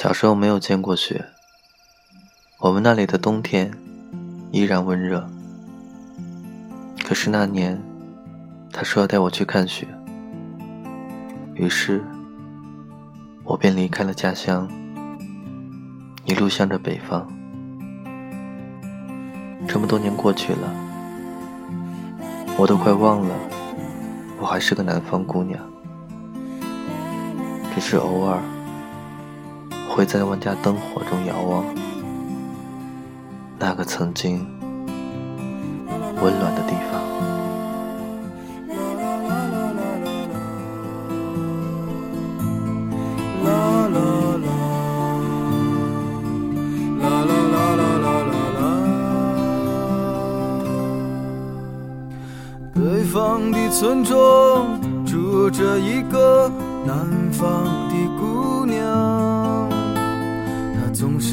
小时候没有见过雪，我们那里的冬天依然温热。可是那年，他说要带我去看雪，于是，我便离开了家乡，一路向着北方。这么多年过去了，我都快忘了我还是个南方姑娘，只是偶尔。会在万家灯火中遥望，那个曾经温暖的地方。北方的村庄住着一个南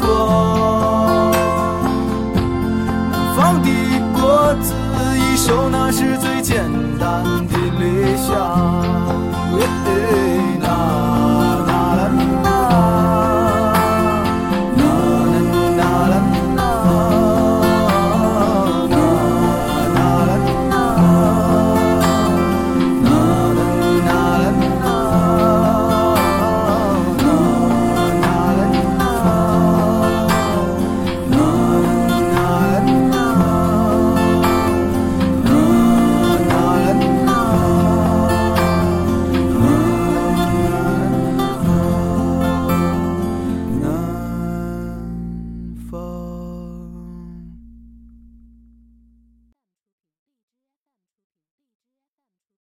过。